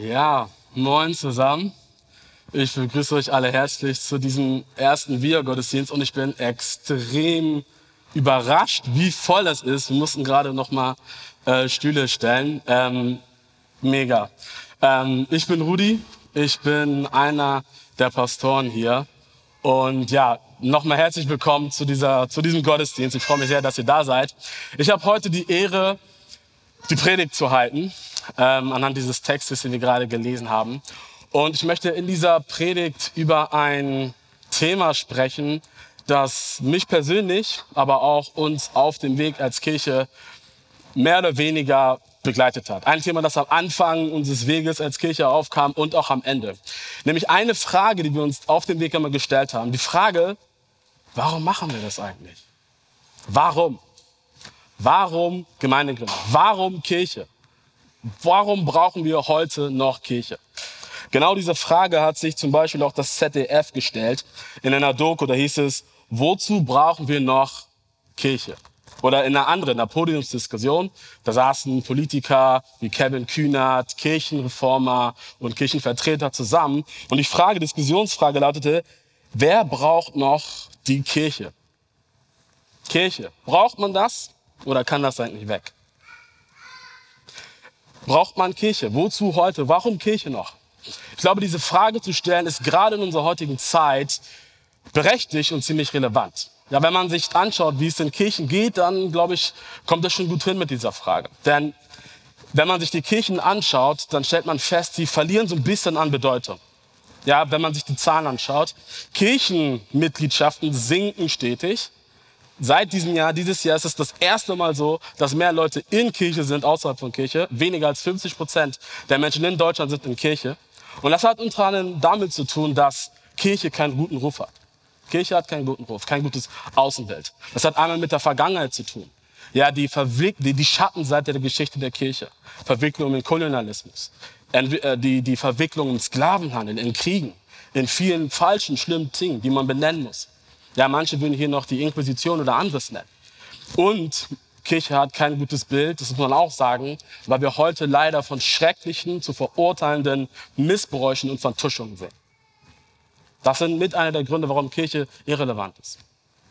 Ja, moin zusammen. Ich begrüße euch alle herzlich zu diesem ersten Via-Gottesdienst und ich bin extrem überrascht, wie voll das ist. Wir mussten gerade noch mal äh, Stühle stellen. Ähm, mega. Ähm, ich bin Rudi. Ich bin einer der Pastoren hier. Und ja, nochmal herzlich willkommen zu, dieser, zu diesem Gottesdienst. Ich freue mich sehr, dass ihr da seid. Ich habe heute die Ehre, die Predigt zu halten, ähm, anhand dieses Textes, den wir gerade gelesen haben. Und ich möchte in dieser Predigt über ein Thema sprechen, das mich persönlich, aber auch uns auf dem Weg als Kirche mehr oder weniger begleitet hat. Ein Thema, das am Anfang unseres Weges als Kirche aufkam und auch am Ende. Nämlich eine Frage, die wir uns auf dem Weg immer gestellt haben. Die Frage, warum machen wir das eigentlich? Warum? Warum Gemeindegründung? Warum Kirche? Warum brauchen wir heute noch Kirche? Genau diese Frage hat sich zum Beispiel auch das ZDF gestellt in einer Doku. Da hieß es, wozu brauchen wir noch Kirche? Oder in einer anderen, in einer Podiumsdiskussion, da saßen Politiker wie Kevin Kühnert, Kirchenreformer und Kirchenvertreter zusammen. Und die Frage, Diskussionsfrage lautete, wer braucht noch die Kirche? Kirche. Braucht man das oder kann das eigentlich weg? Braucht man Kirche? Wozu heute? Warum Kirche noch? Ich glaube, diese Frage zu stellen ist gerade in unserer heutigen Zeit berechtigt und ziemlich relevant. Ja, wenn man sich anschaut, wie es in Kirchen geht, dann glaube ich, kommt das schon gut hin mit dieser Frage. Denn wenn man sich die Kirchen anschaut, dann stellt man fest, sie verlieren so ein bisschen an Bedeutung. Ja, wenn man sich die Zahlen anschaut, Kirchenmitgliedschaften sinken stetig. Seit diesem Jahr, dieses Jahr ist es das erste Mal so, dass mehr Leute in Kirche sind außerhalb von Kirche. Weniger als 50 Prozent der Menschen in Deutschland sind in Kirche. Und das hat unter anderem damit zu tun, dass Kirche keinen guten Ruf hat. Kirche hat keinen guten Ruf, kein gutes Außenbild. Das hat einmal mit der Vergangenheit zu tun. Ja, die, Verwick die, die Schattenseite der Geschichte der Kirche. Verwicklung im Kolonialismus. Äh, die, die Verwicklung im Sklavenhandel, in Kriegen, in vielen falschen, schlimmen Dingen, die man benennen muss. Ja, manche würden hier noch die Inquisition oder anderes nennen. Und Kirche hat kein gutes Bild, das muss man auch sagen, weil wir heute leider von schrecklichen zu verurteilenden Missbräuchen und Vertuschungen sehen. Das sind mit einer der Gründe, warum Kirche irrelevant ist.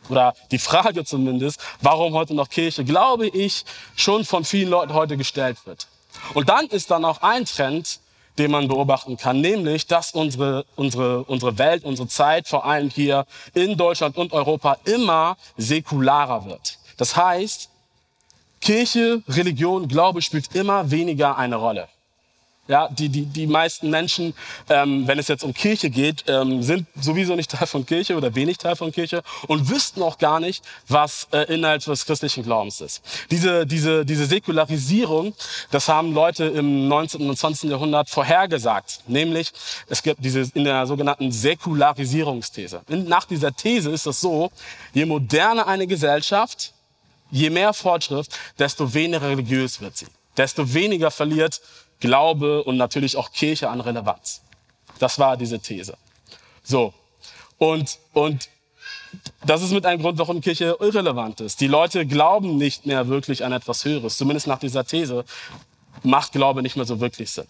Oder die Frage zumindest, warum heute noch Kirche, glaube ich, schon von vielen Leuten heute gestellt wird. Und dann ist dann auch ein Trend, den man beobachten kann, nämlich, dass unsere, unsere, unsere Welt, unsere Zeit, vor allem hier in Deutschland und Europa, immer säkularer wird. Das heißt, Kirche, Religion, Glaube spielt immer weniger eine Rolle. Ja, die, die, die meisten Menschen, ähm, wenn es jetzt um Kirche geht, ähm, sind sowieso nicht Teil von Kirche oder wenig Teil von Kirche und wüssten auch gar nicht, was äh, Inhalt des christlichen Glaubens ist. Diese, diese, diese Säkularisierung, das haben Leute im 19. und 20. Jahrhundert vorhergesagt. Nämlich, es gibt diese in der sogenannten Säkularisierungsthese. nach dieser These ist es so, je moderner eine Gesellschaft, je mehr Fortschritt, desto weniger religiös wird sie. Desto weniger verliert Glaube und natürlich auch Kirche an Relevanz. Das war diese These. So. Und, und das ist mit einem Grund, warum Kirche irrelevant ist. Die Leute glauben nicht mehr wirklich an etwas Höheres. Zumindest nach dieser These macht Glaube nicht mehr so wirklich Sinn.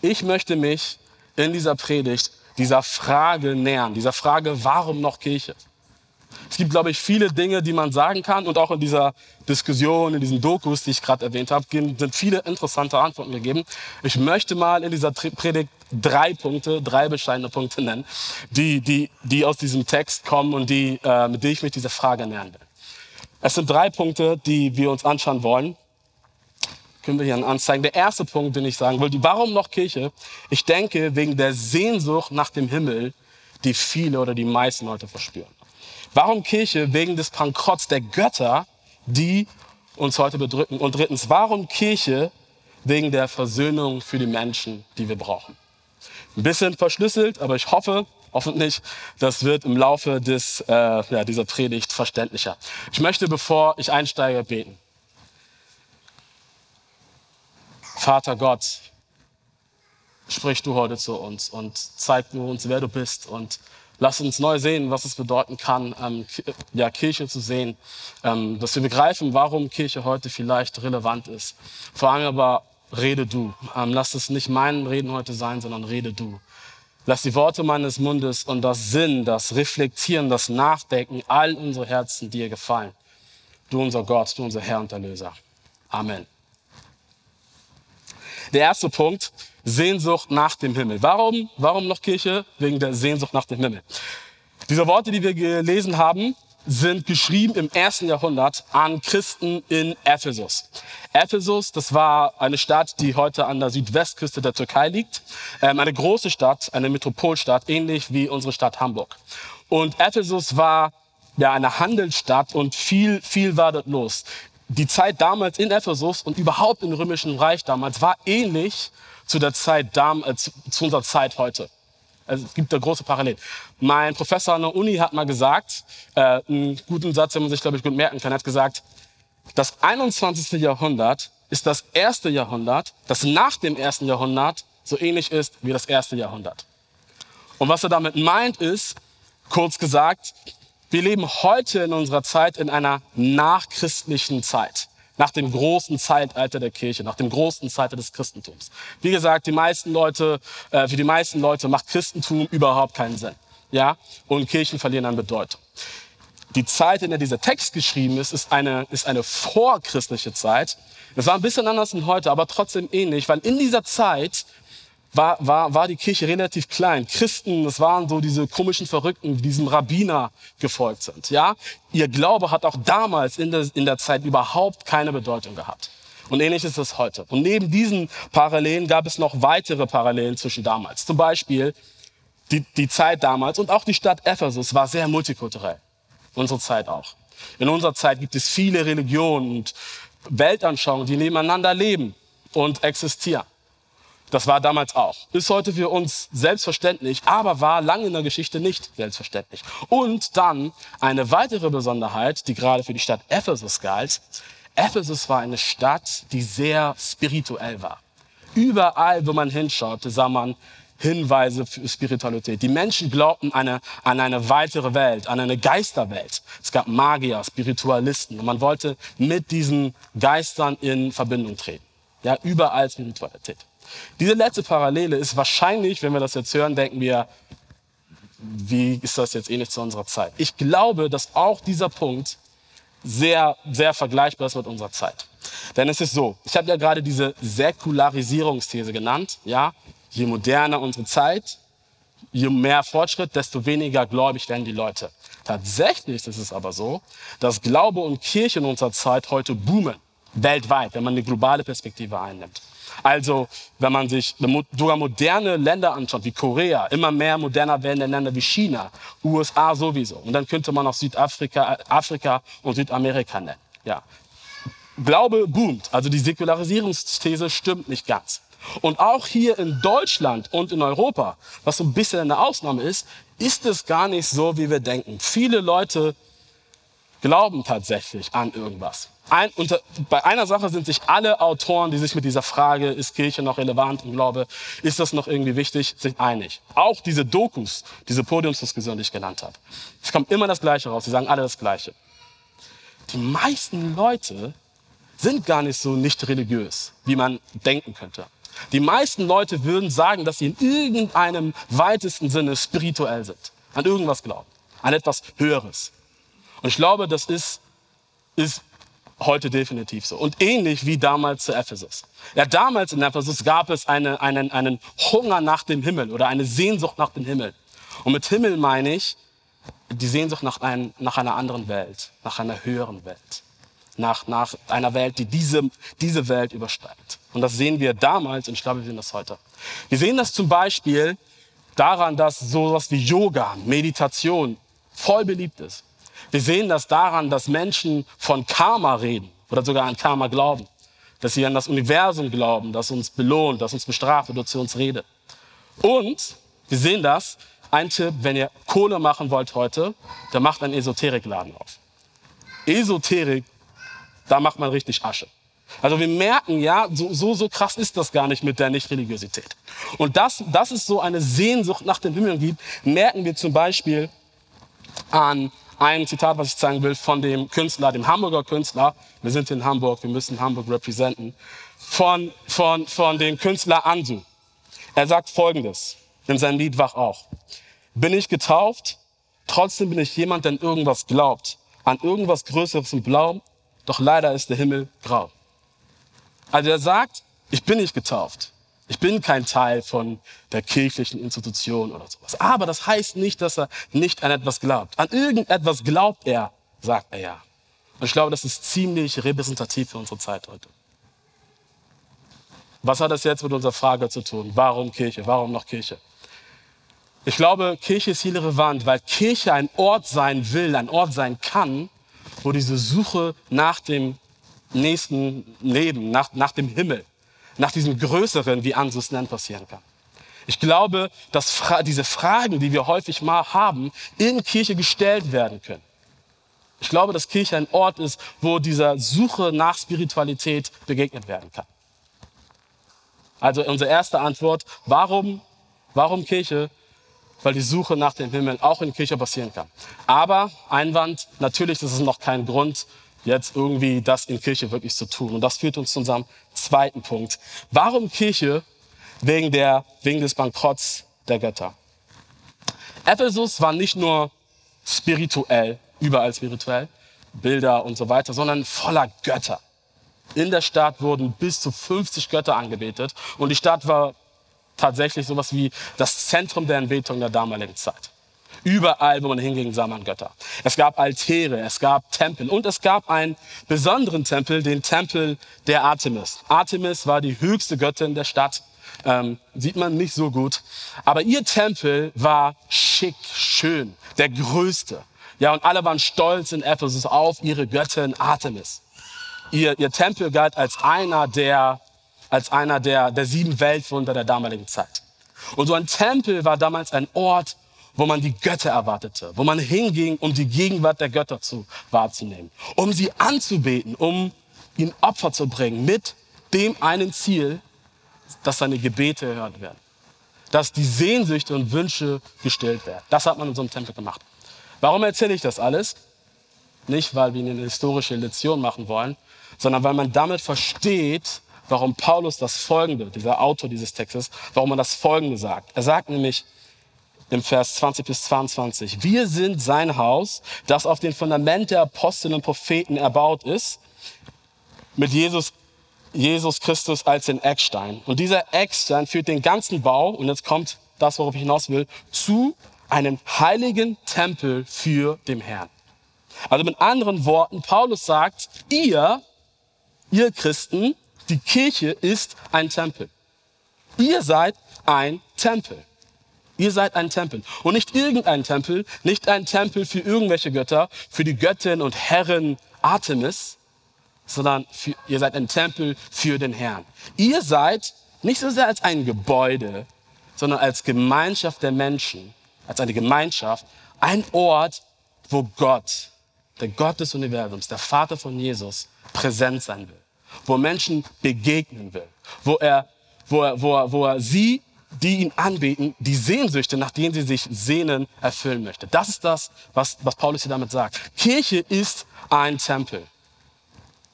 Ich möchte mich in dieser Predigt dieser Frage nähern, dieser Frage, warum noch Kirche? Es gibt, glaube ich, viele Dinge, die man sagen kann. Und auch in dieser Diskussion, in diesen Dokus, die ich gerade erwähnt habe, sind viele interessante Antworten gegeben. Ich möchte mal in dieser Predigt drei Punkte, drei bescheidene Punkte nennen, die, die, die aus diesem Text kommen und die, äh, mit denen ich mich dieser Frage nähern will. Es sind drei Punkte, die wir uns anschauen wollen. Können wir hier anzeigen. Der erste Punkt, den ich sagen will, warum noch Kirche? Ich denke, wegen der Sehnsucht nach dem Himmel, die viele oder die meisten Leute verspüren. Warum Kirche? Wegen des Bankrotts der Götter, die uns heute bedrücken. Und drittens, warum Kirche? Wegen der Versöhnung für die Menschen, die wir brauchen. Ein bisschen verschlüsselt, aber ich hoffe, hoffentlich, das wird im Laufe des, äh, ja, dieser Predigt verständlicher. Ich möchte, bevor ich einsteige, beten. Vater Gott, sprich du heute zu uns und zeig du uns, wer du bist und Lass uns neu sehen, was es bedeuten kann, ähm, ja, Kirche zu sehen. Ähm, dass wir begreifen, warum Kirche heute vielleicht relevant ist. Vor allem aber rede du. Ähm, lass es nicht mein Reden heute sein, sondern rede du. Lass die Worte meines Mundes und das Sinn, das Reflektieren, das Nachdenken, all unsere Herzen dir gefallen. Du unser Gott, du unser Herr und Erlöser. Amen. Der erste Punkt, Sehnsucht nach dem Himmel. Warum, warum noch Kirche? Wegen der Sehnsucht nach dem Himmel. Diese Worte, die wir gelesen haben, sind geschrieben im ersten Jahrhundert an Christen in Ephesus. Ephesus, das war eine Stadt, die heute an der Südwestküste der Türkei liegt. Ähm, eine große Stadt, eine Metropolstadt, ähnlich wie unsere Stadt Hamburg. Und Ephesus war ja eine Handelsstadt und viel, viel war dort los. Die Zeit damals in Ephesus und überhaupt im Römischen Reich damals war ähnlich zu der Zeit, äh, zu, zu unserer Zeit heute. Also es gibt da große Parallelen. Mein Professor an der Uni hat mal gesagt, äh, einen guten Satz, den man sich, glaube ich, gut merken kann, hat gesagt, das 21. Jahrhundert ist das erste Jahrhundert, das nach dem ersten Jahrhundert so ähnlich ist wie das erste Jahrhundert. Und was er damit meint ist, kurz gesagt, wir leben heute in unserer Zeit in einer nachchristlichen Zeit nach dem großen Zeitalter der Kirche, nach dem großen Zeitalter des Christentums. Wie gesagt, die meisten Leute, äh, für die meisten Leute macht Christentum überhaupt keinen Sinn. Ja? Und Kirchen verlieren an Bedeutung. Die Zeit, in der dieser Text geschrieben ist, ist eine, ist eine vorchristliche Zeit. Das war ein bisschen anders als heute, aber trotzdem ähnlich, weil in dieser Zeit war, war, war die Kirche relativ klein. Christen, das waren so diese komischen Verrückten, die diesem Rabbiner gefolgt sind. Ja, ihr Glaube hat auch damals in der, in der Zeit überhaupt keine Bedeutung gehabt. Und ähnlich ist es heute. Und neben diesen Parallelen gab es noch weitere Parallelen zwischen damals. Zum Beispiel die, die Zeit damals und auch die Stadt Ephesus war sehr multikulturell. Unsere Zeit auch. In unserer Zeit gibt es viele Religionen und Weltanschauungen, die nebeneinander leben und existieren. Das war damals auch. Ist heute für uns selbstverständlich, aber war lange in der Geschichte nicht selbstverständlich. Und dann eine weitere Besonderheit, die gerade für die Stadt Ephesus galt. Ephesus war eine Stadt, die sehr spirituell war. Überall, wo man hinschaute, sah man Hinweise für Spiritualität. Die Menschen glaubten eine, an eine weitere Welt, an eine Geisterwelt. Es gab Magier, Spiritualisten und man wollte mit diesen Geistern in Verbindung treten. Ja, überall Spiritualität. Diese letzte Parallele ist wahrscheinlich, wenn wir das jetzt hören, denken wir, wie ist das jetzt ähnlich zu unserer Zeit? Ich glaube, dass auch dieser Punkt sehr, sehr vergleichbar ist mit unserer Zeit. Denn es ist so, ich habe ja gerade diese Säkularisierungsthese genannt. Ja, je moderner unsere Zeit, je mehr Fortschritt, desto weniger gläubig werden die Leute. Tatsächlich ist es aber so, dass Glaube und Kirche in unserer Zeit heute boomen, weltweit, wenn man eine globale Perspektive einnimmt. Also, wenn man sich sogar moderne Länder anschaut, wie Korea, immer mehr moderner werdende Länder wie China, USA sowieso. Und dann könnte man auch Südafrika Afrika und Südamerika nennen. Ja. Glaube boomt. Also die Säkularisierungsthese stimmt nicht ganz. Und auch hier in Deutschland und in Europa, was so ein bisschen eine Ausnahme ist, ist es gar nicht so, wie wir denken. Viele Leute glauben tatsächlich an irgendwas. Ein, unter, bei einer Sache sind sich alle Autoren, die sich mit dieser Frage, ist Kirche noch relevant im Glaube, ist das noch irgendwie wichtig, sich einig. Auch diese Dokus, diese Podiumsdiskussion, die ich genannt habe. Es kommt immer das Gleiche raus. Sie sagen alle das Gleiche. Die meisten Leute sind gar nicht so nicht religiös, wie man denken könnte. Die meisten Leute würden sagen, dass sie in irgendeinem weitesten Sinne spirituell sind, an irgendwas glauben, an etwas Höheres. Und ich glaube, das ist, ist heute definitiv so. Und ähnlich wie damals zu Ephesus. Ja, damals in Ephesus gab es eine, einen, einen Hunger nach dem Himmel oder eine Sehnsucht nach dem Himmel. Und mit Himmel meine ich die Sehnsucht nach, ein, nach einer anderen Welt, nach einer höheren Welt, nach, nach einer Welt, die diese, diese Welt übersteigt. Und das sehen wir damals und ich glaube, wir sehen das heute. Wir sehen das zum Beispiel daran, dass sowas wie Yoga, Meditation voll beliebt ist. Wir sehen das daran, dass Menschen von Karma reden oder sogar an Karma glauben. Dass sie an das Universum glauben, das uns belohnt, das uns bestraft oder zu uns redet. Und wir sehen das, ein Tipp, wenn ihr Kohle machen wollt heute, dann macht einen Esoterikladen auf. Esoterik, da macht man richtig Asche. Also wir merken, ja, so, so, so krass ist das gar nicht mit der Nicht-Religiosität. Und das, dass es so eine Sehnsucht nach dem Himmel gibt, merken wir zum Beispiel an ein Zitat, was ich zeigen will, von dem Künstler, dem Hamburger Künstler. Wir sind in Hamburg, wir müssen Hamburg repräsentieren. von, von, von dem Künstler Ansu. Er sagt Folgendes in seinem Lied Wach auch. Bin ich getauft, trotzdem bin ich jemand, der an irgendwas glaubt, an irgendwas Größeres und Blau, doch leider ist der Himmel grau. Also er sagt, ich bin nicht getauft. Ich bin kein Teil von der kirchlichen Institution oder sowas. Aber das heißt nicht, dass er nicht an etwas glaubt. An irgendetwas glaubt er, sagt er ja. Und ich glaube, das ist ziemlich repräsentativ für unsere Zeit heute. Was hat das jetzt mit unserer Frage zu tun? Warum Kirche? Warum noch Kirche? Ich glaube, Kirche ist hier relevant, weil Kirche ein Ort sein will, ein Ort sein kann, wo diese Suche nach dem nächsten Leben, nach, nach dem Himmel, nach diesem Größeren, wie Ansus nennt, passieren kann. Ich glaube, dass Fra diese Fragen, die wir häufig mal haben, in Kirche gestellt werden können. Ich glaube, dass Kirche ein Ort ist, wo dieser Suche nach Spiritualität begegnet werden kann. Also unsere erste Antwort, warum, warum Kirche? Weil die Suche nach dem Himmel auch in Kirche passieren kann. Aber Einwand, natürlich ist es noch kein Grund, jetzt irgendwie das in Kirche wirklich zu tun. Und das führt uns zu unserem zweiten Punkt. Warum Kirche? Wegen, der, wegen des Bankrotts der Götter. Ephesus war nicht nur spirituell, überall spirituell, Bilder und so weiter, sondern voller Götter. In der Stadt wurden bis zu 50 Götter angebetet und die Stadt war tatsächlich sowas wie das Zentrum der Anbetung der damaligen Zeit. Überall, wo man hinging, sah man Götter. Es gab Altäre, es gab Tempel und es gab einen besonderen Tempel, den Tempel der Artemis. Artemis war die höchste Göttin der Stadt. Ähm, sieht man nicht so gut. Aber ihr Tempel war schick, schön, der größte. Ja, und alle waren stolz in Ephesus auf ihre Göttin Artemis. Ihr, ihr Tempel galt als einer der, als einer der, der sieben Weltwunder der damaligen Zeit. Und so ein Tempel war damals ein Ort, wo man die Götter erwartete, wo man hinging, um die Gegenwart der Götter zu, wahrzunehmen, um sie anzubeten, um ihnen Opfer zu bringen, mit dem einen Ziel, dass seine Gebete erhört werden, dass die Sehnsüchte und Wünsche gestillt werden. Das hat man in einem Tempel gemacht. Warum erzähle ich das alles? Nicht, weil wir eine historische Lektion machen wollen, sondern weil man damit versteht, warum Paulus das Folgende, dieser Autor dieses Textes, warum er das Folgende sagt. Er sagt nämlich, im Vers 20 bis 22. Wir sind sein Haus, das auf dem Fundament der Apostel und Propheten erbaut ist, mit Jesus, Jesus Christus als den Eckstein. Und dieser Eckstein führt den ganzen Bau, und jetzt kommt das, worauf ich hinaus will, zu einem heiligen Tempel für den Herrn. Also mit anderen Worten, Paulus sagt, ihr, ihr Christen, die Kirche ist ein Tempel. Ihr seid ein Tempel. Ihr seid ein Tempel. Und nicht irgendein Tempel, nicht ein Tempel für irgendwelche Götter, für die Göttin und Herrin Artemis, sondern für, ihr seid ein Tempel für den Herrn. Ihr seid nicht so sehr als ein Gebäude, sondern als Gemeinschaft der Menschen, als eine Gemeinschaft, ein Ort, wo Gott, der Gott des Universums, der Vater von Jesus, präsent sein will, wo Menschen begegnen will, wo er, wo er, wo er, wo er sie die ihn anbeten, die Sehnsüchte, nach denen sie sich sehnen, erfüllen möchte. Das ist das, was, was Paulus hier damit sagt. Kirche ist ein Tempel.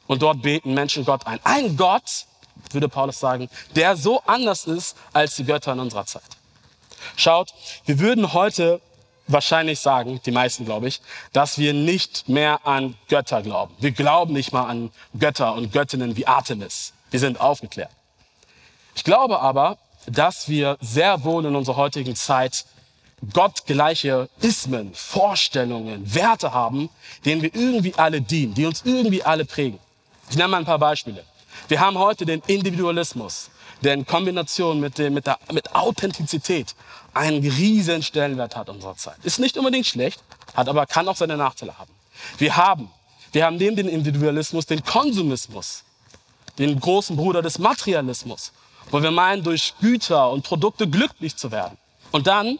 Und dort beten Menschen Gott ein. Ein Gott, würde Paulus sagen, der so anders ist als die Götter in unserer Zeit. Schaut, wir würden heute wahrscheinlich sagen, die meisten glaube ich, dass wir nicht mehr an Götter glauben. Wir glauben nicht mal an Götter und Göttinnen wie Artemis. Wir sind aufgeklärt. Ich glaube aber, dass wir sehr wohl in unserer heutigen Zeit gottgleiche Ismen, Vorstellungen, Werte haben, denen wir irgendwie alle dienen, die uns irgendwie alle prägen. Ich nenne mal ein paar Beispiele. Wir haben heute den Individualismus, der in Kombination mit, dem, mit, der, mit Authentizität einen riesen Stellenwert hat in unserer Zeit. Ist nicht unbedingt schlecht, hat aber kann auch seine Nachteile haben. Wir haben, wir haben neben dem Individualismus den Konsumismus, den großen Bruder des Materialismus wo wir meinen, durch Güter und Produkte glücklich zu werden. Und dann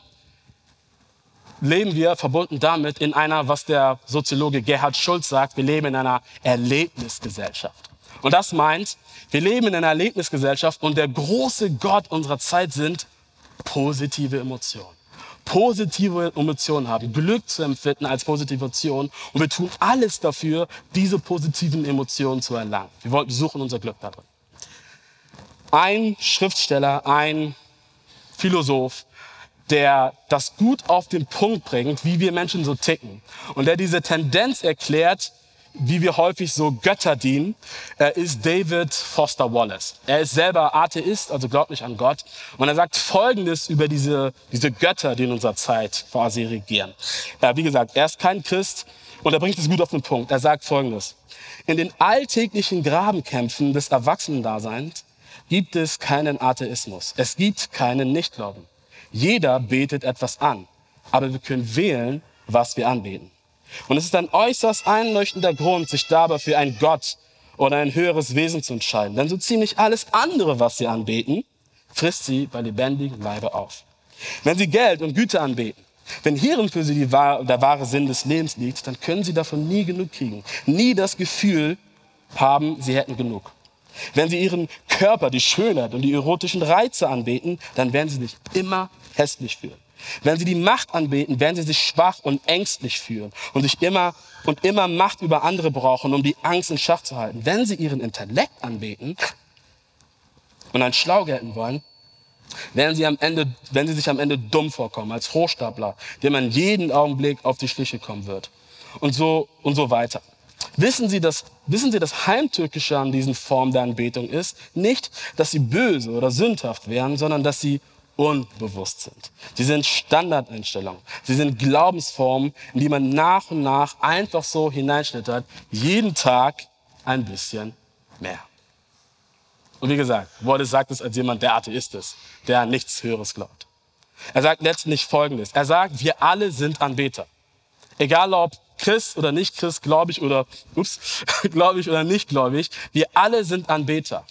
leben wir verbunden damit in einer, was der Soziologe Gerhard Schulz sagt, wir leben in einer Erlebnisgesellschaft. Und das meint, wir leben in einer Erlebnisgesellschaft und der große Gott unserer Zeit sind positive Emotionen. Positive Emotionen haben, Glück zu empfinden als positive Emotion und wir tun alles dafür, diese positiven Emotionen zu erlangen. Wir suchen unser Glück darin. Ein Schriftsteller, ein Philosoph, der das gut auf den Punkt bringt, wie wir Menschen so ticken. Und der diese Tendenz erklärt, wie wir häufig so Götter dienen, ist David Foster Wallace. Er ist selber Atheist, also glaubt nicht an Gott. Und er sagt Folgendes über diese, diese Götter, die in unserer Zeit quasi regieren. Wie gesagt, er ist kein Christ und er bringt es gut auf den Punkt. Er sagt Folgendes. In den alltäglichen Grabenkämpfen des Erwachsenendaseins gibt es keinen Atheismus. Es gibt keinen Nichtglauben. Jeder betet etwas an, aber wir können wählen, was wir anbeten. Und es ist ein äußerst einleuchtender Grund, sich dabei für einen Gott oder ein höheres Wesen zu entscheiden. Denn so ziemlich alles andere, was sie anbeten, frisst sie bei lebendigem Leibe auf. Wenn sie Geld und Güter anbeten, wenn hierin für sie wahr, der wahre Sinn des Lebens liegt, dann können sie davon nie genug kriegen. Nie das Gefühl haben, sie hätten genug. Wenn sie ihren Körper, die Schönheit und die erotischen Reize anbeten, dann werden sie sich immer hässlich fühlen. Wenn sie die Macht anbeten, werden sie sich schwach und ängstlich fühlen und sich immer und immer Macht über andere brauchen, um die Angst in Schach zu halten. Wenn sie ihren Intellekt anbeten und ein Schlau gelten wollen, werden sie am Ende, wenn sie sich am Ende dumm vorkommen, als Hochstapler, dem man jeden Augenblick auf die Schliche kommen wird. Und so, und so weiter. Wissen Sie, dass, wissen Sie, das Heimtückische an diesen Formen der Anbetung ist? Nicht, dass sie böse oder sündhaft wären, sondern dass sie unbewusst sind. Sie sind Standardeinstellungen. Sie sind Glaubensformen, in die man nach und nach einfach so hineinschlittert, jeden Tag ein bisschen mehr. Und wie gesagt, Wallace sagt es als jemand, der Atheist ist, der an nichts Höheres glaubt. Er sagt letztlich Folgendes. Er sagt, wir alle sind Anbeter. Egal ob Christ oder nicht Christ, gläubig oder, ups, gläubig oder nicht gläubig, wir alle sind Anbeter.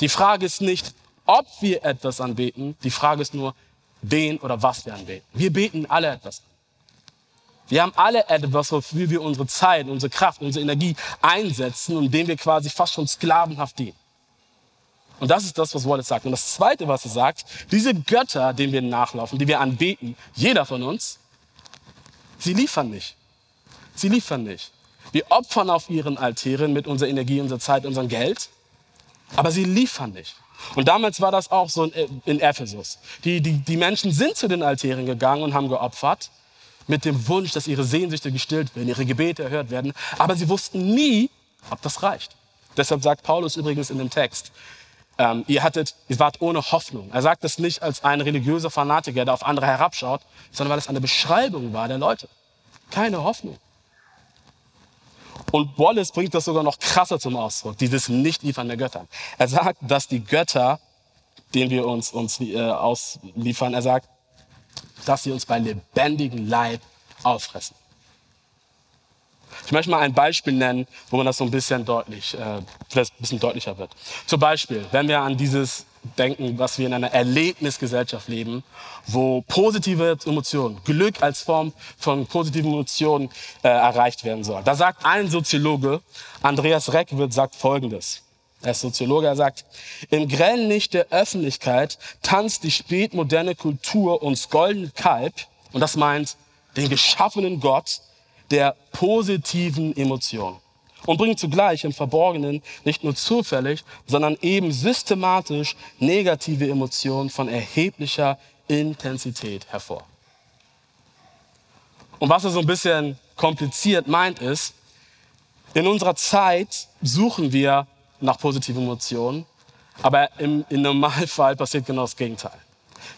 Die Frage ist nicht, ob wir etwas anbeten. Die Frage ist nur, wen oder was wir anbeten. Wir beten alle etwas an. Wir haben alle etwas, wofür wir unsere Zeit, unsere Kraft, unsere Energie einsetzen und dem wir quasi fast schon sklavenhaft dienen. Und das ist das, was Wallace sagt. Und das Zweite, was er sagt, diese Götter, denen wir nachlaufen, die wir anbeten, jeder von uns, sie liefern nicht. Sie liefern nicht. Wir opfern auf ihren Altären mit unserer Energie, unserer Zeit, unserem Geld, aber sie liefern nicht. Und damals war das auch so in, Ephesus. Die, die, die Menschen sind zu den Altären gegangen und haben geopfert mit dem Wunsch, dass ihre Sehnsüchte gestillt werden, ihre Gebete erhört werden. Aber sie wussten nie, ob das reicht. Deshalb sagt Paulus übrigens in dem Text, ähm, ihr, hattet, ihr wart ohne Hoffnung. Er sagt das nicht als ein religiöser Fanatiker, der auf andere herabschaut, sondern weil es eine Beschreibung war der Leute. Keine Hoffnung. Und Wallace bringt das sogar noch krasser zum Ausdruck, dieses Nicht-Liefern der Götter. Er sagt, dass die Götter, denen wir uns, uns äh, ausliefern, er sagt, dass sie uns bei lebendigem Leib auffressen. Ich möchte mal ein Beispiel nennen, wo man das so ein bisschen deutlich, äh, ein bisschen deutlicher wird. Zum Beispiel, wenn wir an dieses denken, was wir in einer Erlebnisgesellschaft leben, wo positive Emotionen, Glück als Form von positiven Emotionen äh, erreicht werden soll. Da sagt ein Soziologe, Andreas Reckwitz, sagt Folgendes. Er ist Soziologe, er sagt, im grellen Licht der Öffentlichkeit tanzt die spätmoderne Kultur uns goldene Kalb, und das meint den geschaffenen Gott der positiven Emotionen und bringt zugleich im Verborgenen nicht nur zufällig, sondern eben systematisch negative Emotionen von erheblicher Intensität hervor. Und was er so ein bisschen kompliziert meint ist, in unserer Zeit suchen wir nach positiven Emotionen, aber im, im Normalfall passiert genau das Gegenteil.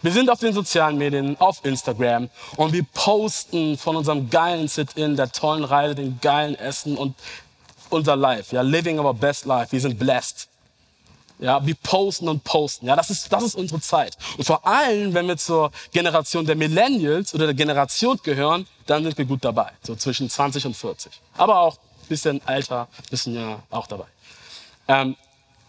Wir sind auf den sozialen Medien, auf Instagram und wir posten von unserem geilen Sit-In, der tollen Reise, dem geilen Essen und unser Life, ja, living our best life. Wir sind blessed. Ja, wir posten und posten. Ja, das ist, das ist unsere Zeit. Und vor allem, wenn wir zur Generation der Millennials oder der Generation gehören, dann sind wir gut dabei. So zwischen 20 und 40. Aber auch bisschen älter, bisschen ja auch dabei. Ähm,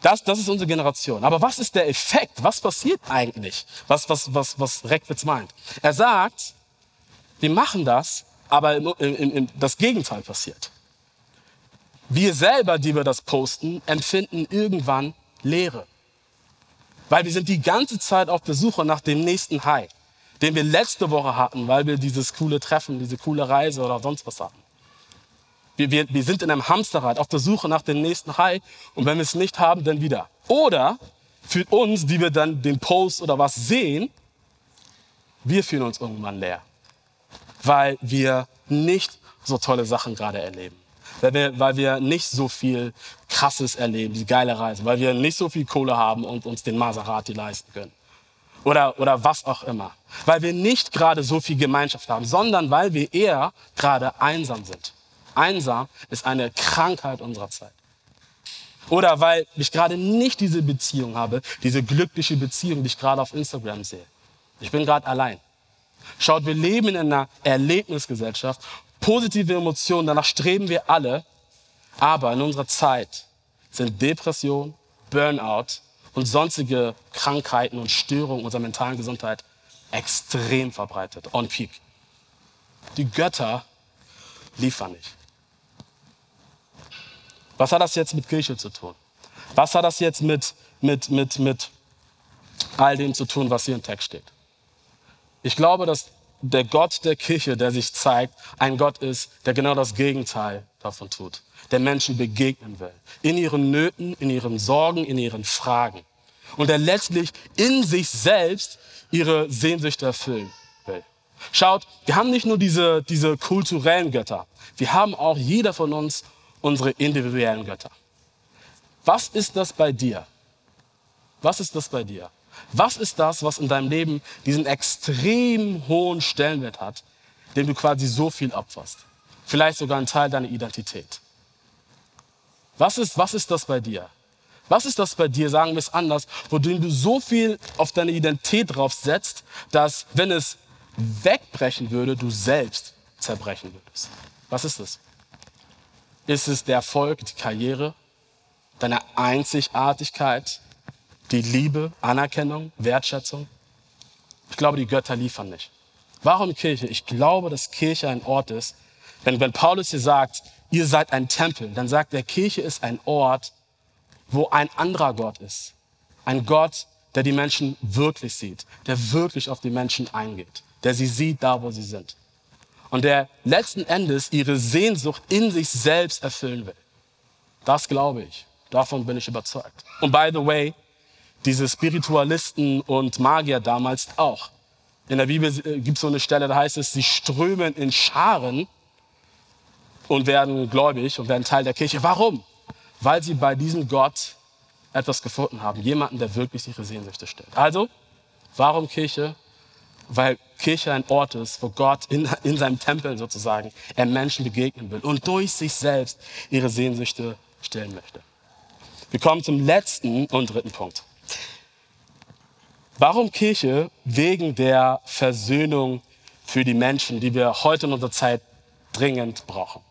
das, das ist unsere Generation. Aber was ist der Effekt? Was passiert eigentlich? Was, was, was, was Reckwitz meint? Er sagt, wir machen das, aber im, im, im, das Gegenteil passiert. Wir selber, die wir das posten, empfinden irgendwann Leere. Weil wir sind die ganze Zeit auf der Suche nach dem nächsten High, den wir letzte Woche hatten, weil wir dieses coole Treffen, diese coole Reise oder sonst was hatten. Wir, wir, wir sind in einem Hamsterrad auf der Suche nach dem nächsten High und wenn wir es nicht haben, dann wieder. Oder für uns, die wir dann den Post oder was sehen, wir fühlen uns irgendwann leer, weil wir nicht so tolle Sachen gerade erleben. Weil wir, weil wir nicht so viel Krasses erleben, die geile Reise, weil wir nicht so viel Kohle haben und uns den Maserati leisten können. Oder, oder was auch immer. Weil wir nicht gerade so viel Gemeinschaft haben, sondern weil wir eher gerade einsam sind. Einsam ist eine Krankheit unserer Zeit. Oder weil ich gerade nicht diese Beziehung habe, diese glückliche Beziehung, die ich gerade auf Instagram sehe. Ich bin gerade allein. Schaut, wir leben in einer Erlebnisgesellschaft. Positive Emotionen, danach streben wir alle. Aber in unserer Zeit sind Depression, Burnout und sonstige Krankheiten und Störungen unserer mentalen Gesundheit extrem verbreitet, on peak. Die Götter liefern nicht. Was hat das jetzt mit Kirche zu tun? Was hat das jetzt mit, mit, mit, mit all dem zu tun, was hier im Text steht? Ich glaube, dass der Gott der Kirche, der sich zeigt, ein Gott ist, der genau das Gegenteil davon tut, der Menschen begegnen will, in ihren Nöten, in ihren Sorgen, in ihren Fragen und der letztlich in sich selbst ihre Sehnsüchte erfüllen will. Schaut, wir haben nicht nur diese, diese kulturellen Götter, wir haben auch jeder von uns unsere individuellen Götter. Was ist das bei dir? Was ist das bei dir? Was ist das, was in deinem Leben diesen extrem hohen Stellenwert hat, dem du quasi so viel opferst? Vielleicht sogar ein Teil deiner Identität. Was ist, was ist das bei dir? Was ist das bei dir, sagen wir es anders, wo du so viel auf deine Identität drauf setzt, dass wenn es wegbrechen würde, du selbst zerbrechen würdest? Was ist es? Ist es der Erfolg, die Karriere, deine Einzigartigkeit, die Liebe, Anerkennung, Wertschätzung? Ich glaube, die Götter liefern nicht. Warum Kirche? Ich glaube, dass Kirche ein Ort ist. Denn wenn Paulus hier sagt, ihr seid ein Tempel, dann sagt er, Kirche ist ein Ort, wo ein anderer Gott ist. Ein Gott, der die Menschen wirklich sieht, der wirklich auf die Menschen eingeht, der sie sieht da, wo sie sind und der letzten Endes ihre Sehnsucht in sich selbst erfüllen will. Das glaube ich. Davon bin ich überzeugt. Und by the way, diese Spiritualisten und Magier damals auch. In der Bibel äh, gibt es so eine Stelle, da heißt es, sie strömen in Scharen und werden gläubig und werden Teil der Kirche. Warum? Weil sie bei diesem Gott etwas gefunden haben. Jemanden, der wirklich ihre Sehnsüchte stellt. Also, warum Kirche? Weil Kirche ein Ort ist, wo Gott in, in seinem Tempel sozusagen er Menschen begegnen will und durch sich selbst ihre Sehnsüchte stillen möchte. Wir kommen zum letzten und dritten Punkt. Warum Kirche? Wegen der Versöhnung für die Menschen, die wir heute in unserer Zeit dringend brauchen.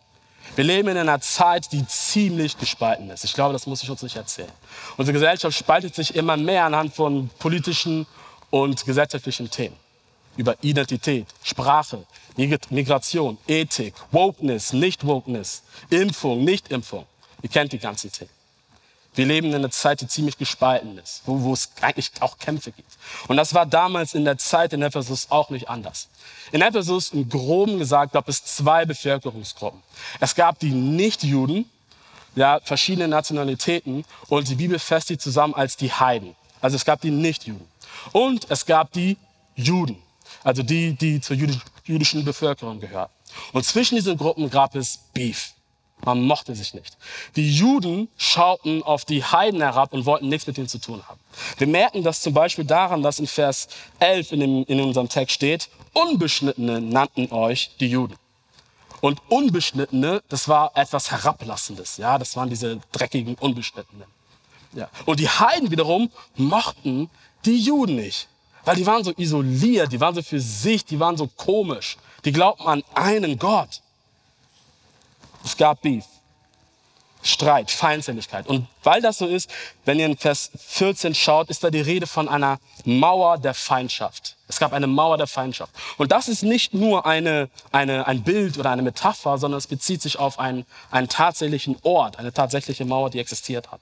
Wir leben in einer Zeit, die ziemlich gespalten ist. Ich glaube, das muss ich uns nicht erzählen. Unsere Gesellschaft spaltet sich immer mehr anhand von politischen und gesellschaftlichen Themen über Identität, Sprache, Migration, Ethik, Wokeness, Nicht-Wokeness, Impfung, Nicht-Impfung. Ihr kennt die ganzen Themen. Wir leben in einer Zeit, die ziemlich gespalten ist, wo, wo es eigentlich auch Kämpfe gibt. Und das war damals in der Zeit in Ephesus auch nicht anders. In Ephesus, im Groben gesagt, gab es zwei Bevölkerungsgruppen. Es gab die Nichtjuden, ja, verschiedene Nationalitäten, und die Bibel fasst sie zusammen als die Heiden. Also es gab die Nichtjuden. Und es gab die Juden also die, die zur jüdischen Bevölkerung gehörten. Und zwischen diesen Gruppen gab es Beef. Man mochte sich nicht. Die Juden schauten auf die Heiden herab und wollten nichts mit ihnen zu tun haben. Wir merken das zum Beispiel daran, dass in Vers 11 in, dem, in unserem Text steht, Unbeschnittene nannten euch die Juden. Und Unbeschnittene, das war etwas Herablassendes. Ja, das waren diese dreckigen Unbeschnittenen. Ja. Und die Heiden wiederum mochten die Juden nicht. Weil die waren so isoliert, die waren so für sich, die waren so komisch. Die glaubten an einen Gott. Es gab Beef, Streit, Feindseligkeit. Und weil das so ist, wenn ihr in Vers 14 schaut, ist da die Rede von einer Mauer der Feindschaft. Es gab eine Mauer der Feindschaft. Und das ist nicht nur eine, eine, ein Bild oder eine Metapher, sondern es bezieht sich auf einen, einen tatsächlichen Ort, eine tatsächliche Mauer, die existiert hat.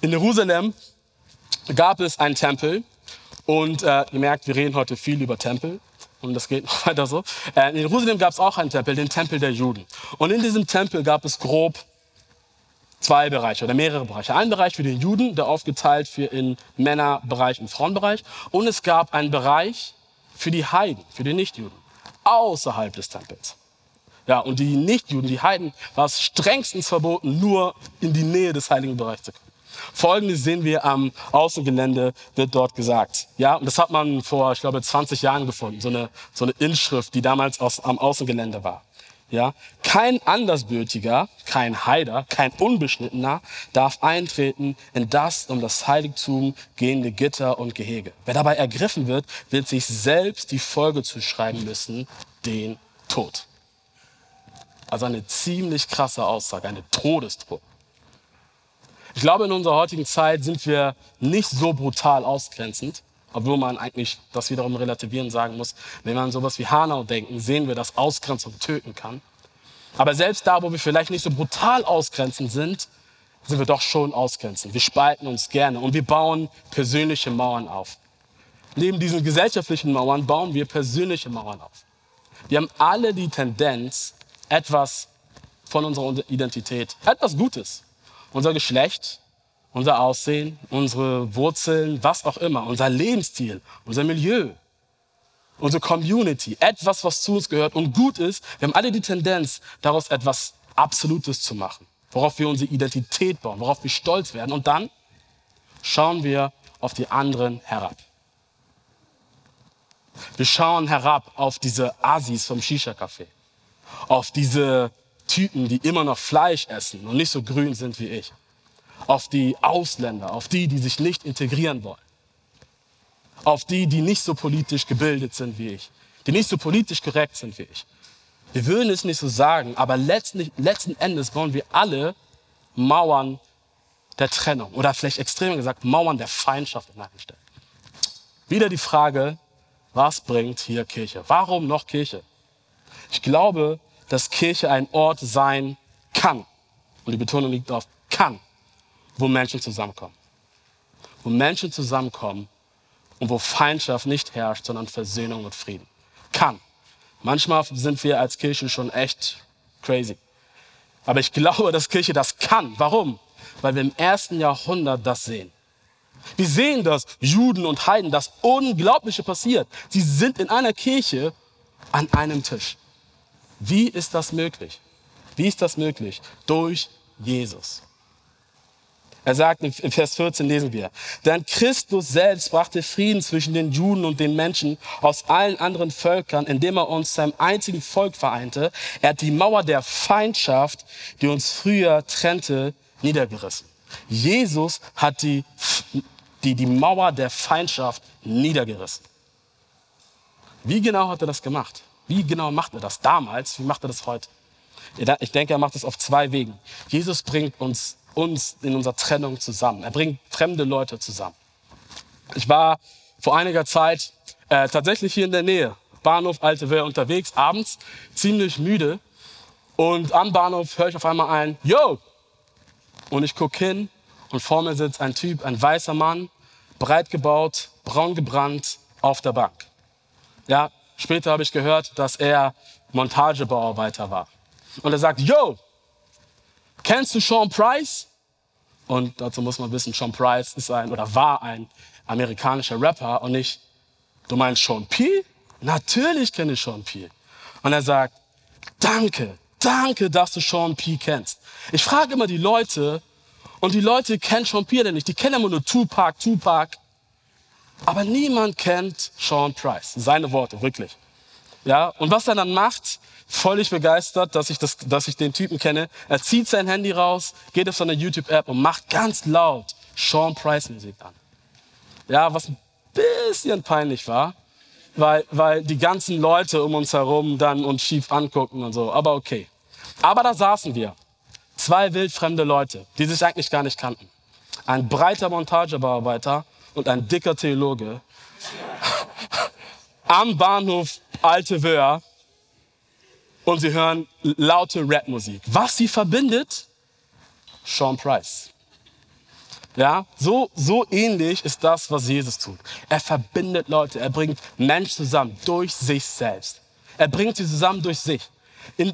In Jerusalem gab es einen Tempel und äh, ihr merkt, wir reden heute viel über Tempel. Und das geht noch weiter so. Äh, in Jerusalem gab es auch einen Tempel, den Tempel der Juden. Und in diesem Tempel gab es grob zwei Bereiche oder mehrere Bereiche. Ein Bereich für den Juden, der aufgeteilt für in Männerbereich und Frauenbereich. Und es gab einen Bereich für die Heiden, für die Nichtjuden, außerhalb des Tempels. Ja, und die Nichtjuden, die Heiden, war es strengstens verboten, nur in die Nähe des heiligen Bereichs zu kommen. Folgendes sehen wir am Außengelände, wird dort gesagt. Ja, und das hat man vor, ich glaube, 20 Jahren gefunden, so eine, so eine Inschrift, die damals aus, am Außengelände war. Ja, kein Andersbürtiger, kein Heider, kein Unbeschnittener darf eintreten in das um das Heiligtum gehende Gitter und Gehege. Wer dabei ergriffen wird, wird sich selbst die Folge zuschreiben müssen, den Tod. Also eine ziemlich krasse Aussage, eine Todesdrohung. Ich glaube, in unserer heutigen Zeit sind wir nicht so brutal ausgrenzend, obwohl man eigentlich das wiederum relativieren sagen muss. Wenn wir an sowas wie Hanau denken, sehen wir, dass Ausgrenzung töten kann. Aber selbst da, wo wir vielleicht nicht so brutal ausgrenzend sind, sind wir doch schon ausgrenzend. Wir spalten uns gerne und wir bauen persönliche Mauern auf. Neben diesen gesellschaftlichen Mauern bauen wir persönliche Mauern auf. Wir haben alle die Tendenz, etwas von unserer Identität, etwas Gutes, unser Geschlecht, unser Aussehen, unsere Wurzeln, was auch immer, unser Lebensstil, unser Milieu, unsere Community, etwas, was zu uns gehört und gut ist. Wir haben alle die Tendenz, daraus etwas Absolutes zu machen, worauf wir unsere Identität bauen, worauf wir stolz werden. Und dann schauen wir auf die anderen herab. Wir schauen herab auf diese Asis vom Shisha-Café, auf diese Typen, die immer noch Fleisch essen und nicht so grün sind wie ich auf die Ausländer, auf die, die sich nicht integrieren wollen, auf die, die nicht so politisch gebildet sind wie ich, die nicht so politisch korrekt sind wie ich. Wir würden es nicht so sagen, aber letzten, letzten Endes bauen wir alle Mauern der Trennung oder vielleicht extremer gesagt Mauern der Feindschaft in manchen Stellen. Wieder die Frage, was bringt hier Kirche? Warum noch Kirche? Ich glaube, dass Kirche ein Ort sein kann. Und die Betonung liegt auf kann wo Menschen zusammenkommen. Wo Menschen zusammenkommen und wo Feindschaft nicht herrscht, sondern Versöhnung und Frieden. Kann. Manchmal sind wir als Kirche schon echt crazy. Aber ich glaube, dass Kirche das kann. Warum? Weil wir im ersten Jahrhundert das sehen. Wir sehen, dass Juden und Heiden das Unglaubliche passiert. Sie sind in einer Kirche an einem Tisch. Wie ist das möglich? Wie ist das möglich? Durch Jesus. Er sagt in Vers 14 lesen wir, denn Christus selbst brachte Frieden zwischen den Juden und den Menschen aus allen anderen Völkern, indem er uns zu einem einzigen Volk vereinte. Er hat die Mauer der Feindschaft, die uns früher trennte, niedergerissen. Jesus hat die, die, die Mauer der Feindschaft niedergerissen. Wie genau hat er das gemacht? Wie genau macht er das damals? Wie macht er das heute? Ich denke, er macht es auf zwei Wegen. Jesus bringt uns uns in unserer Trennung zusammen. Er bringt fremde Leute zusammen. Ich war vor einiger Zeit äh, tatsächlich hier in der Nähe, Bahnhof Alte Wehr unterwegs, abends, ziemlich müde. Und am Bahnhof höre ich auf einmal ein Yo! Und ich gucke hin und vor mir sitzt ein Typ, ein weißer Mann, breit gebaut, braun gebrannt, auf der Bank. Ja, später habe ich gehört, dass er Montagebauarbeiter war. Und er sagt, Yo, Kennst du Sean Price? Und dazu muss man wissen, Sean Price ist ein oder war ein amerikanischer Rapper und nicht, du meinst Sean P? Natürlich kenne ich Sean P. Und er sagt, danke, danke, dass du Sean P kennst. Ich frage immer die Leute, und die Leute kennen Sean P denn nicht. Die kennen immer nur Tupac, Tupac. Aber niemand kennt Sean Price. Seine Worte, wirklich. Ja, und was er dann macht, völlig begeistert, dass ich, das, dass ich den Typen kenne. Er zieht sein Handy raus, geht auf seine YouTube-App und macht ganz laut Sean Price Musik an. Ja, was ein bisschen peinlich war, weil, weil die ganzen Leute um uns herum dann uns schief angucken und so. Aber okay. Aber da saßen wir. Zwei wildfremde Leute, die sich eigentlich gar nicht kannten. Ein breiter Montagebauarbeiter und ein dicker Theologe. Am Bahnhof Alte Wöhr und sie hören laute Rapmusik. Was sie verbindet? Sean Price. Ja, so, so ähnlich ist das, was Jesus tut. Er verbindet Leute, er bringt Menschen zusammen durch sich selbst. Er bringt sie zusammen durch sich. in,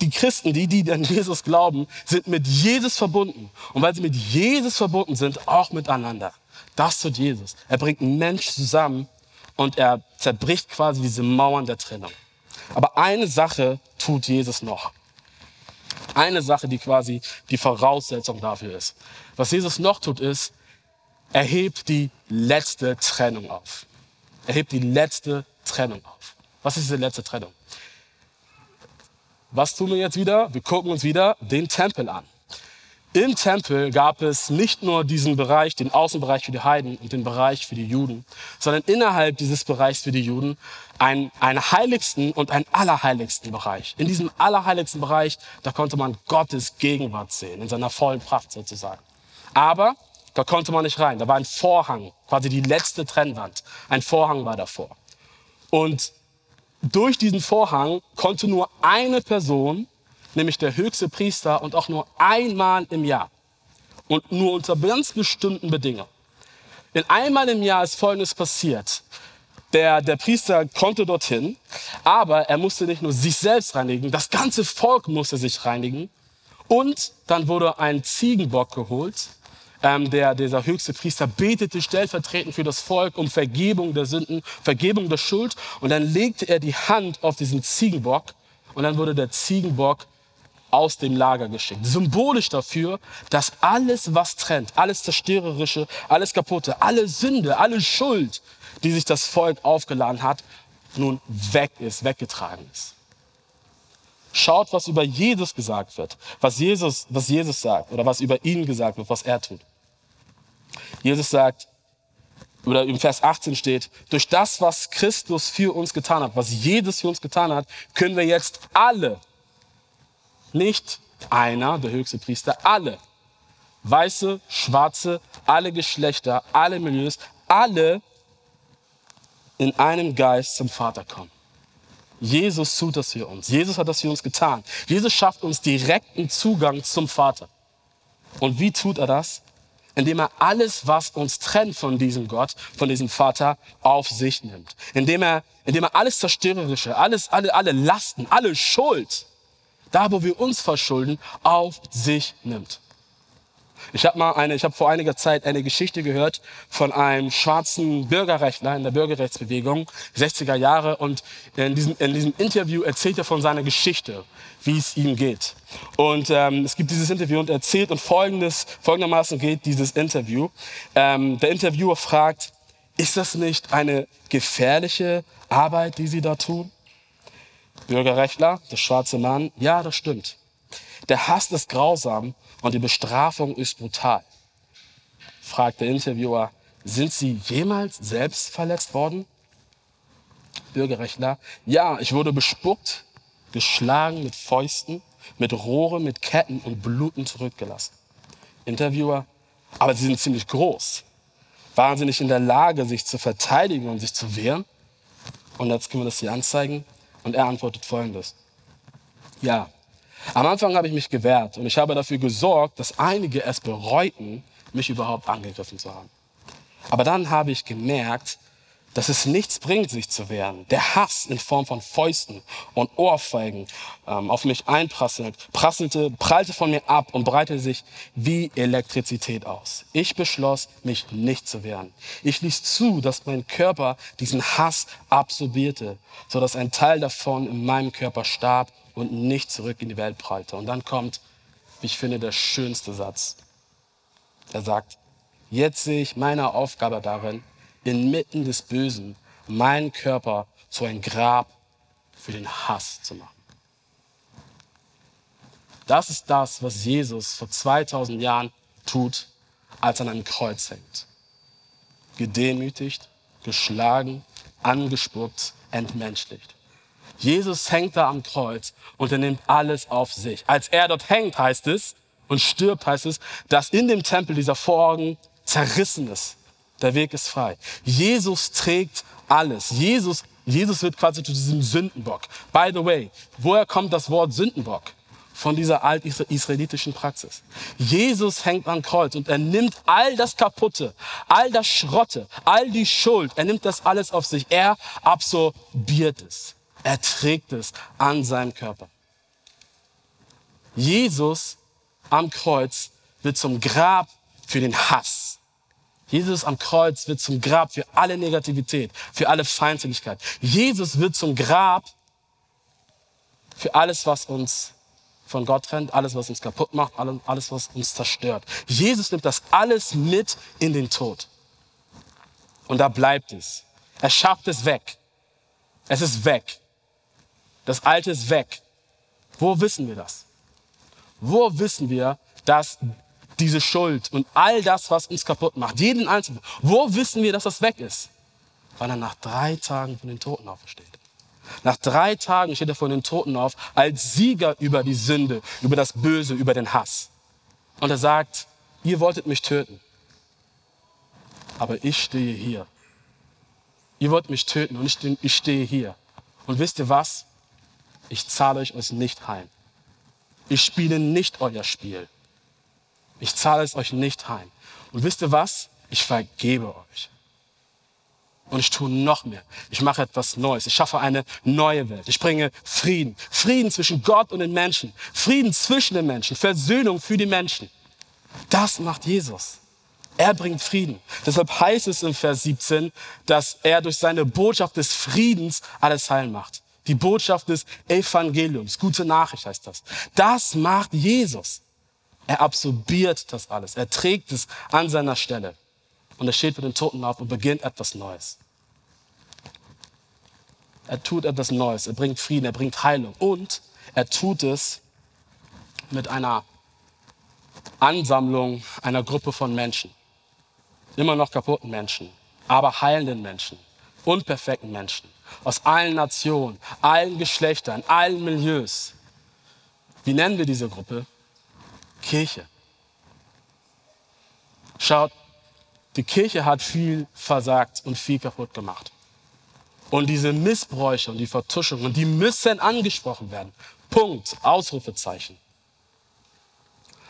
die Christen, die, die an Jesus glauben, sind mit Jesus verbunden. Und weil sie mit Jesus verbunden sind, auch miteinander. Das tut Jesus. Er bringt einen Mensch zusammen und er zerbricht quasi diese Mauern der Trennung. Aber eine Sache tut Jesus noch. Eine Sache, die quasi die Voraussetzung dafür ist. Was Jesus noch tut, ist, er hebt die letzte Trennung auf. Er hebt die letzte Trennung auf. Was ist diese letzte Trennung? Was tun wir jetzt wieder? Wir gucken uns wieder den Tempel an. Im Tempel gab es nicht nur diesen Bereich, den Außenbereich für die Heiden und den Bereich für die Juden, sondern innerhalb dieses Bereichs für die Juden einen, einen heiligsten und einen allerheiligsten Bereich. In diesem allerheiligsten Bereich, da konnte man Gottes Gegenwart sehen, in seiner vollen Pracht sozusagen. Aber da konnte man nicht rein. Da war ein Vorhang, quasi die letzte Trennwand. Ein Vorhang war davor. Und durch diesen Vorhang konnte nur eine Person, nämlich der höchste Priester, und auch nur einmal im Jahr und nur unter ganz bestimmten Bedingungen. In einmal im Jahr ist Folgendes passiert. Der, der Priester konnte dorthin, aber er musste nicht nur sich selbst reinigen, das ganze Volk musste sich reinigen. Und dann wurde ein Ziegenbock geholt, ähm, der, dieser höchste Priester betete stellvertretend für das Volk um Vergebung der Sünden, Vergebung der Schuld. Und dann legte er die Hand auf diesen Ziegenbock und dann wurde der Ziegenbock aus dem Lager geschickt. Symbolisch dafür, dass alles, was trennt, alles Zerstörerische, alles Kaputte, alle Sünde, alle Schuld, die sich das Volk aufgeladen hat, nun weg ist, weggetragen ist. Schaut, was über Jesus gesagt wird, was Jesus, was Jesus sagt oder was über ihn gesagt wird, was er tut. Jesus sagt, oder im Vers 18 steht, durch das, was Christus für uns getan hat, was Jesus für uns getan hat, können wir jetzt alle, nicht einer, der höchste Priester, alle, weiße, schwarze, alle Geschlechter, alle Milieus, alle in einem Geist zum Vater kommen. Jesus tut das für uns. Jesus hat das für uns getan. Jesus schafft uns direkten Zugang zum Vater. Und wie tut er das? indem er alles, was uns trennt von diesem Gott, von diesem Vater, auf sich nimmt. Indem er, indem er alles Zerstörerische, alles, alle, alle Lasten, alle Schuld, da wo wir uns verschulden, auf sich nimmt. Ich habe mal eine, ich habe vor einiger Zeit eine Geschichte gehört von einem schwarzen Bürgerrechtler in der Bürgerrechtsbewegung, 60er Jahre, und in diesem, in diesem Interview erzählt er von seiner Geschichte, wie es ihm geht. Und ähm, es gibt dieses Interview und er erzählt und folgendes, folgendermaßen geht dieses Interview. Ähm, der Interviewer fragt, ist das nicht eine gefährliche Arbeit, die Sie da tun? Bürgerrechtler, der schwarze Mann, ja, das stimmt. Der Hass ist grausam und die Bestrafung ist brutal. Fragt der Interviewer, sind Sie jemals selbst verletzt worden? Bürgerrechtler, ja, ich wurde bespuckt, geschlagen mit Fäusten, mit Rohren, mit Ketten und Bluten zurückgelassen. Interviewer, aber Sie sind ziemlich groß. Waren Sie nicht in der Lage, sich zu verteidigen und sich zu wehren? Und jetzt können wir das hier anzeigen. Und er antwortet folgendes. Ja, am Anfang habe ich mich gewehrt und ich habe dafür gesorgt, dass einige es bereuten, mich überhaupt angegriffen zu haben. Aber dann habe ich gemerkt, dass es nichts bringt, sich zu wehren. Der Hass in Form von Fäusten und Ohrfeigen ähm, auf mich einprasselt, prasselte, prallte von mir ab und breitete sich wie Elektrizität aus. Ich beschloss, mich nicht zu wehren. Ich ließ zu, dass mein Körper diesen Hass absorbierte, so dass ein Teil davon in meinem Körper starb und nicht zurück in die Welt prallte. Und dann kommt, wie ich finde, der schönste Satz. Er sagt, jetzt sehe ich meine Aufgabe darin, inmitten des Bösen meinen Körper zu ein Grab für den Hass zu machen. Das ist das, was Jesus vor 2000 Jahren tut, als er an einem Kreuz hängt. Gedemütigt, geschlagen, angespuckt, entmenschlicht. Jesus hängt da am Kreuz und er nimmt alles auf sich. Als er dort hängt, heißt es, und stirbt, heißt es, dass in dem Tempel dieser Vorhang zerrissen ist. Der Weg ist frei. Jesus trägt alles. Jesus, Jesus wird quasi zu diesem Sündenbock. By the way, woher kommt das Wort Sündenbock? Von dieser alt-israelitischen Praxis. Jesus hängt am Kreuz und er nimmt all das Kaputte, all das Schrotte, all die Schuld, er nimmt das alles auf sich. Er absorbiert es. Er trägt es an seinem Körper. Jesus am Kreuz wird zum Grab für den Hass. Jesus am Kreuz wird zum Grab für alle Negativität, für alle Feindseligkeit. Jesus wird zum Grab für alles, was uns von Gott trennt, alles, was uns kaputt macht, alles, was uns zerstört. Jesus nimmt das alles mit in den Tod. Und da bleibt es. Er schafft es weg. Es ist weg. Das Alte ist weg. Wo wissen wir das? Wo wissen wir, dass diese Schuld und all das, was uns kaputt macht, jeden Einzelnen, wo wissen wir, dass das weg ist? Weil er nach drei Tagen von den Toten aufersteht. Nach drei Tagen steht er von den Toten auf als Sieger über die Sünde, über das Böse, über den Hass. Und er sagt, ihr wolltet mich töten, aber ich stehe hier. Ihr wollt mich töten und ich stehe hier. Und wisst ihr was? Ich zahle euch es nicht heim. Ich spiele nicht euer Spiel. Ich zahle es euch nicht heim. Und wisst ihr was? Ich vergebe euch. Und ich tue noch mehr. Ich mache etwas Neues. Ich schaffe eine neue Welt. Ich bringe Frieden. Frieden zwischen Gott und den Menschen. Frieden zwischen den Menschen. Versöhnung für die Menschen. Das macht Jesus. Er bringt Frieden. Deshalb heißt es im Vers 17, dass er durch seine Botschaft des Friedens alles heil macht. Die Botschaft des Evangeliums. Gute Nachricht heißt das. Das macht Jesus. Er absorbiert das alles. Er trägt es an seiner Stelle. Und er steht für den Toten auf und beginnt etwas Neues. Er tut etwas Neues. Er bringt Frieden, er bringt Heilung. Und er tut es mit einer Ansammlung einer Gruppe von Menschen. Immer noch kaputten Menschen, aber heilenden Menschen, unperfekten Menschen. Aus allen Nationen, allen Geschlechtern, allen Milieus. Wie nennen wir diese Gruppe? Kirche. Schaut, die Kirche hat viel versagt und viel kaputt gemacht. Und diese Missbräuche und die Vertuschungen, die müssen angesprochen werden. Punkt. Ausrufezeichen.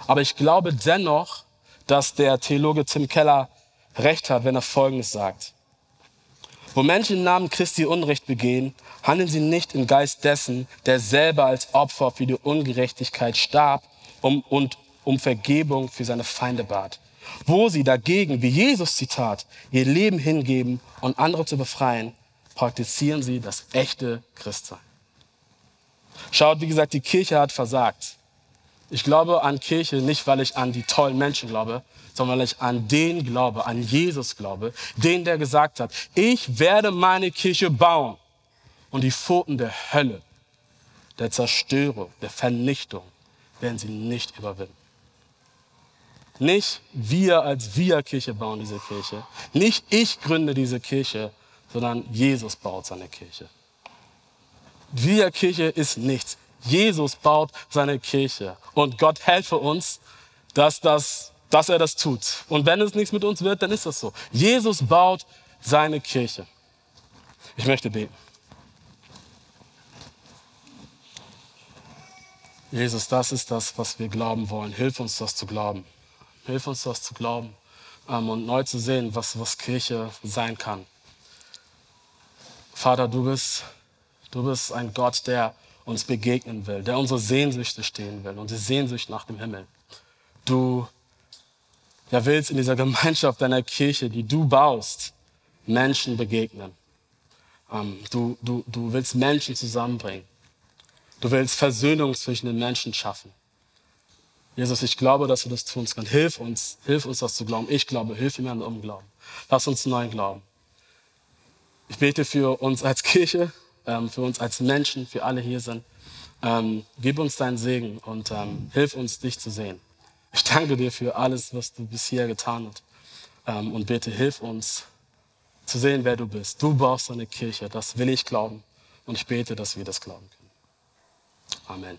Aber ich glaube dennoch, dass der Theologe Tim Keller recht hat, wenn er Folgendes sagt. Wo Menschen im Namen Christi Unrecht begehen, handeln sie nicht im Geist dessen, der selber als Opfer für die Ungerechtigkeit starb um, und um Vergebung für seine Feinde bat. Wo sie dagegen, wie Jesus Zitat, ihr Leben hingeben und andere zu befreien, praktizieren sie das echte Christsein. Schaut, wie gesagt, die Kirche hat versagt. Ich glaube an Kirche nicht, weil ich an die tollen Menschen glaube, sondern weil ich an den glaube, an Jesus glaube, den, der gesagt hat, ich werde meine Kirche bauen und die Pfoten der Hölle, der Zerstörung, der Vernichtung werden sie nicht überwinden. Nicht wir als Wir-Kirche bauen diese Kirche. Nicht ich gründe diese Kirche, sondern Jesus baut seine Kirche. Wir-Kirche ist nichts. Jesus baut seine Kirche. Und Gott helfe uns, dass, das, dass er das tut. Und wenn es nichts mit uns wird, dann ist das so. Jesus baut seine Kirche. Ich möchte beten. Jesus, das ist das, was wir glauben wollen. Hilf uns, das zu glauben. Hilf uns, das zu glauben ähm, und neu zu sehen, was, was Kirche sein kann. Vater, du bist, du bist ein Gott, der uns begegnen will, der unsere Sehnsüchte stehen will, unsere Sehnsucht nach dem Himmel. Du ja, willst in dieser Gemeinschaft deiner Kirche, die du baust, Menschen begegnen. Ähm, du, du, du willst Menschen zusammenbringen. Du willst Versöhnung zwischen den Menschen schaffen. Jesus, ich glaube, dass du das tun kannst. Hilf uns, hilf uns das zu glauben. Ich glaube, hilf mir an Unglauben. Lass uns neu glauben. Ich bete für uns als Kirche, ähm, für uns als Menschen, für alle hier sind. Ähm, gib uns deinen Segen und ähm, hilf uns, dich zu sehen. Ich danke dir für alles, was du bisher getan hast. Und bitte hilf uns zu sehen, wer du bist. Du baust eine Kirche. Das will ich glauben. Und ich bete, dass wir das glauben. Amen.